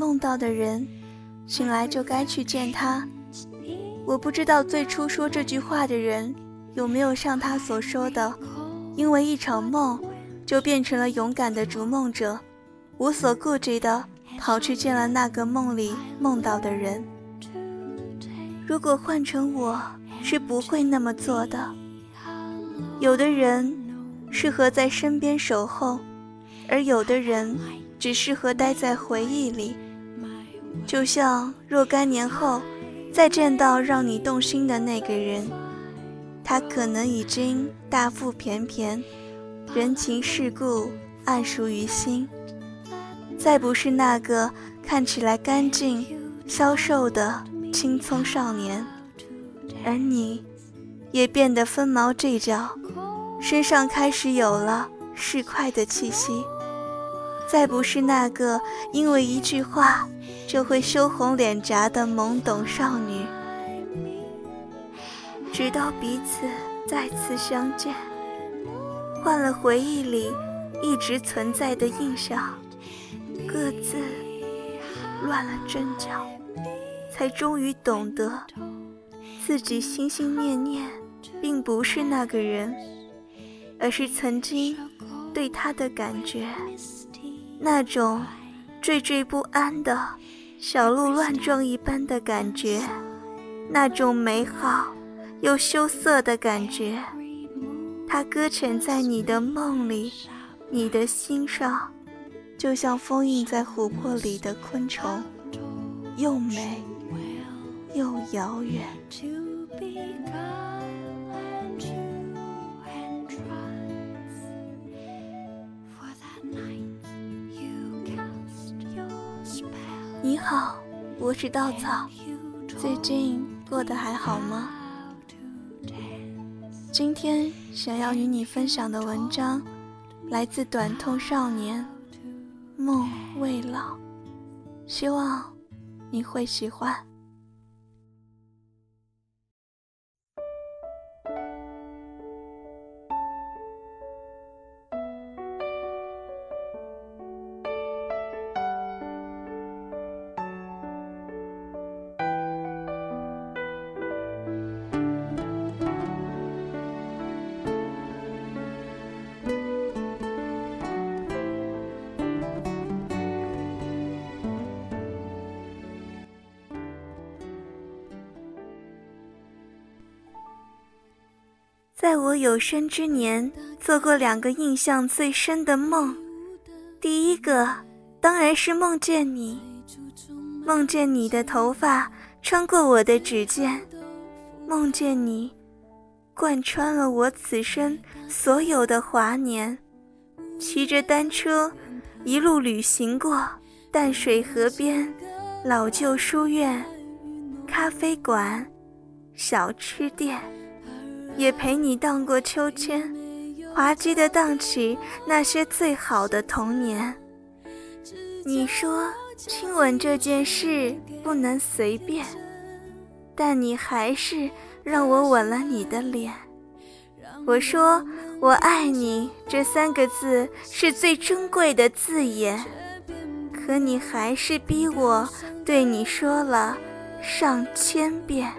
梦到的人，醒来就该去见他。我不知道最初说这句话的人有没有像他所说的，因为一场梦就变成了勇敢的逐梦者，无所顾忌的跑去见了那个梦里梦到的人。如果换成我，是不会那么做的。有的人适合在身边守候，而有的人只适合待在回忆里。就像若干年后再见到让你动心的那个人，他可能已经大腹便便，人情世故暗熟于心，再不是那个看起来干净、消瘦的青葱少年，而你，也变得分毛这角，身上开始有了市侩的气息，再不是那个因为一句话就会羞红脸颊的懵懂少女，直到彼此再次相见，换了回忆里一直存在的印象，各自乱了阵脚，才终于懂得，自己心心念念并不是那个人，而是曾经对他的感觉，那种惴惴不安的小鹿乱撞一般的感觉，那种美好又羞涩的感觉，它搁浅在你的梦里，你的心上，就像封印在琥珀里的昆虫，又美又遥远。好，我是稻草，最近过得还好吗？今天想要与你分享的文章，来自短痛少年，梦未老，希望你会喜欢。在我有生之年，做过两个印象最深的梦。第一个当然是梦见你，梦见你的头发穿过我的指尖，梦见你贯穿了我此生所有的华年。骑着单车，一路旅行过淡水河边、老旧书院、咖啡馆、小吃店。也陪你荡过秋千，滑稽的荡起那些最好的童年。你说亲吻这件事不能随便，但你还是让我吻了你的脸。我说我爱你这三个字是最珍贵的字眼，可你还是逼我对你说了上千遍。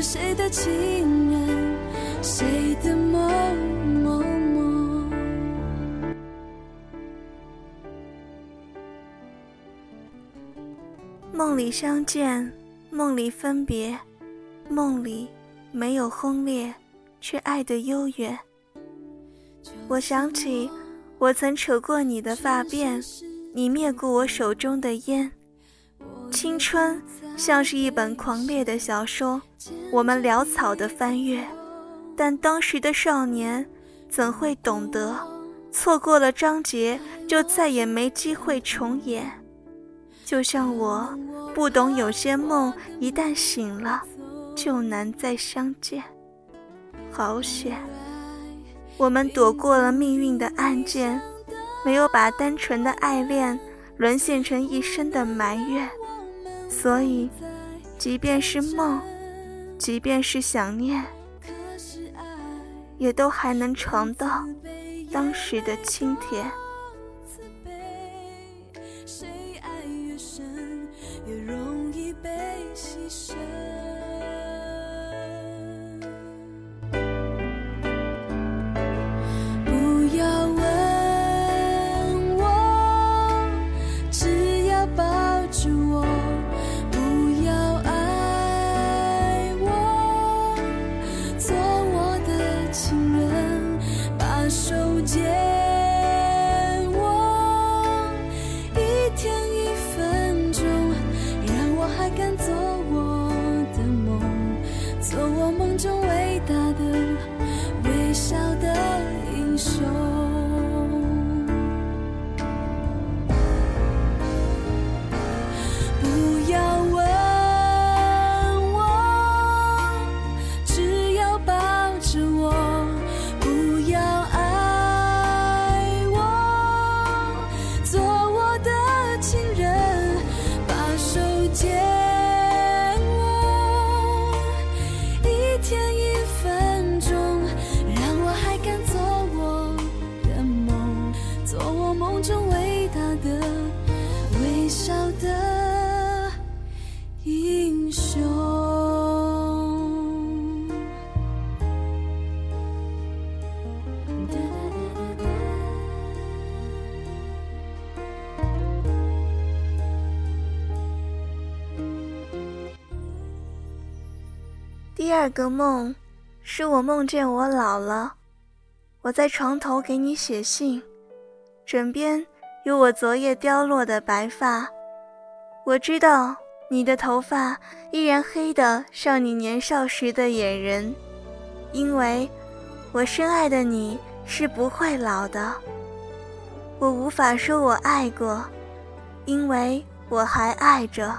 是谁的情人？谁的梦？梦里相见，梦里分别，梦里没有轰烈，却爱的悠远。我想起我曾扯过你的发辫，你灭过我手中的烟。青春像是一本狂烈的小说，我们潦草的翻阅，但当时的少年怎会懂得，错过了章节就再也没机会重演。就像我不懂，有些梦一旦醒了，就难再相见。好险，我们躲过了命运的暗箭，没有把单纯的爱恋沦陷成一生的埋怨。所以，即便是梦，即便是想念，也都还能尝到当时的清甜。第二个梦，是我梦见我老了，我在床头给你写信，枕边有我昨夜凋落的白发。我知道你的头发依然黑的像你年少时的眼人，因为我深爱的你是不会老的。我无法说我爱过，因为我还爱着。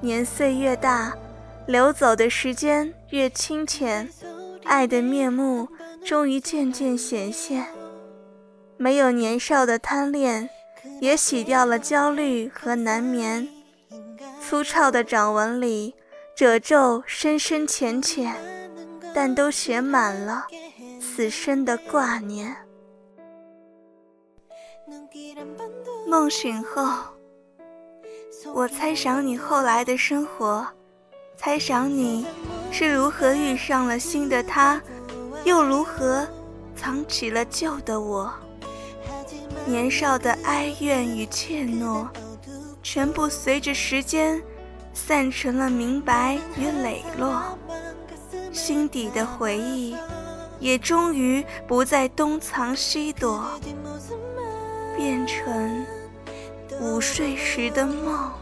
年岁越大。流走的时间越清浅，爱的面目终于渐渐显现。没有年少的贪恋，也洗掉了焦虑和难眠。粗糙的掌纹里，褶皱深深浅浅，但都写满了此生的挂念。梦醒后，我猜想你后来的生活。猜想你是如何遇上了新的他，又如何藏起了旧的我。年少的哀怨与怯懦，全部随着时间散成了明白与磊落。心底的回忆，也终于不再东藏西躲，变成午睡时的梦。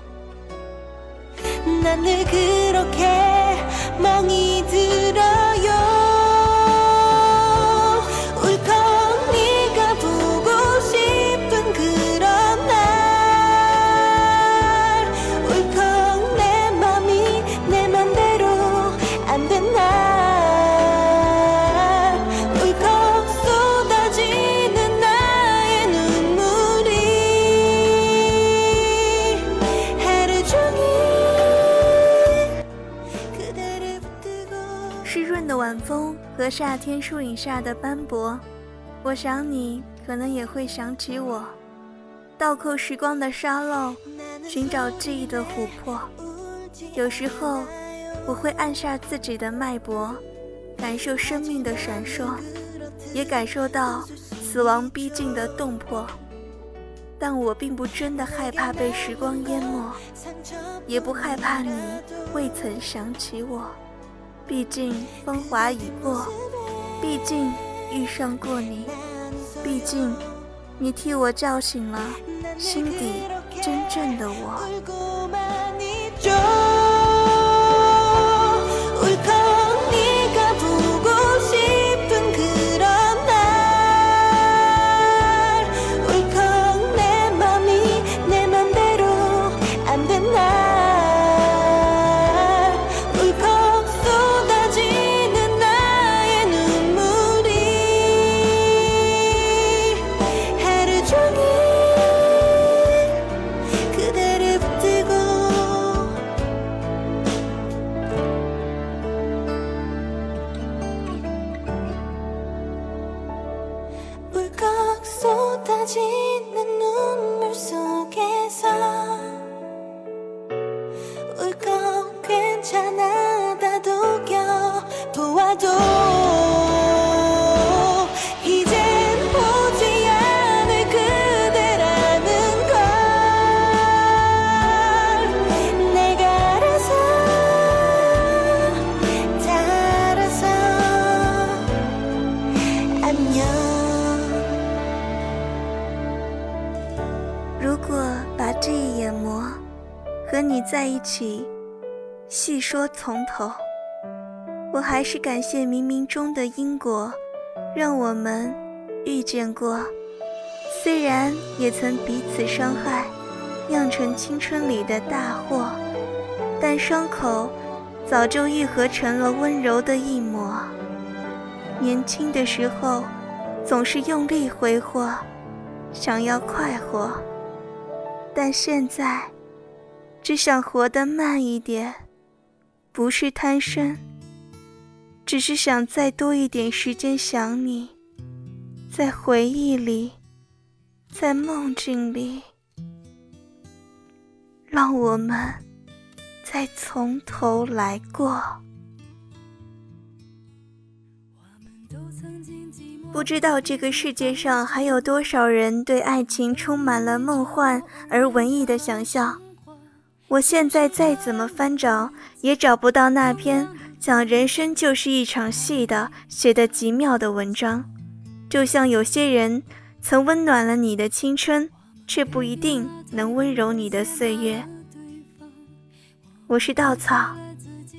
나는 그렇게 멍이 들어요 和夏天树影下的斑驳，我想你可能也会想起我。倒扣时光的沙漏，寻找记忆的琥珀。有时候，我会按下自己的脉搏，感受生命的闪烁，也感受到死亡逼近的动魄。但我并不真的害怕被时光淹没，也不害怕你未曾想起我。毕竟风华已过，毕竟遇上过你，毕竟你替我叫醒了心底真正的我。在一起，细说从头，我还是感谢冥冥中的因果，让我们遇见过。虽然也曾彼此伤害，酿成青春里的大祸，但伤口早就愈合成了温柔的一抹。年轻的时候，总是用力挥霍，想要快活，但现在。只想活得慢一点，不是贪生，只是想再多一点时间想你，在回忆里，在梦境里，让我们再从头来过。不知道这个世界上还有多少人对爱情充满了梦幻而文艺的想象。我现在再怎么翻找，也找不到那篇讲人生就是一场戏的写得极妙的文章。就像有些人曾温暖了你的青春，却不一定能温柔你的岁月。我是稻草，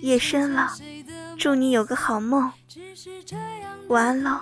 夜深了，祝你有个好梦，晚安喽。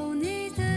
有你的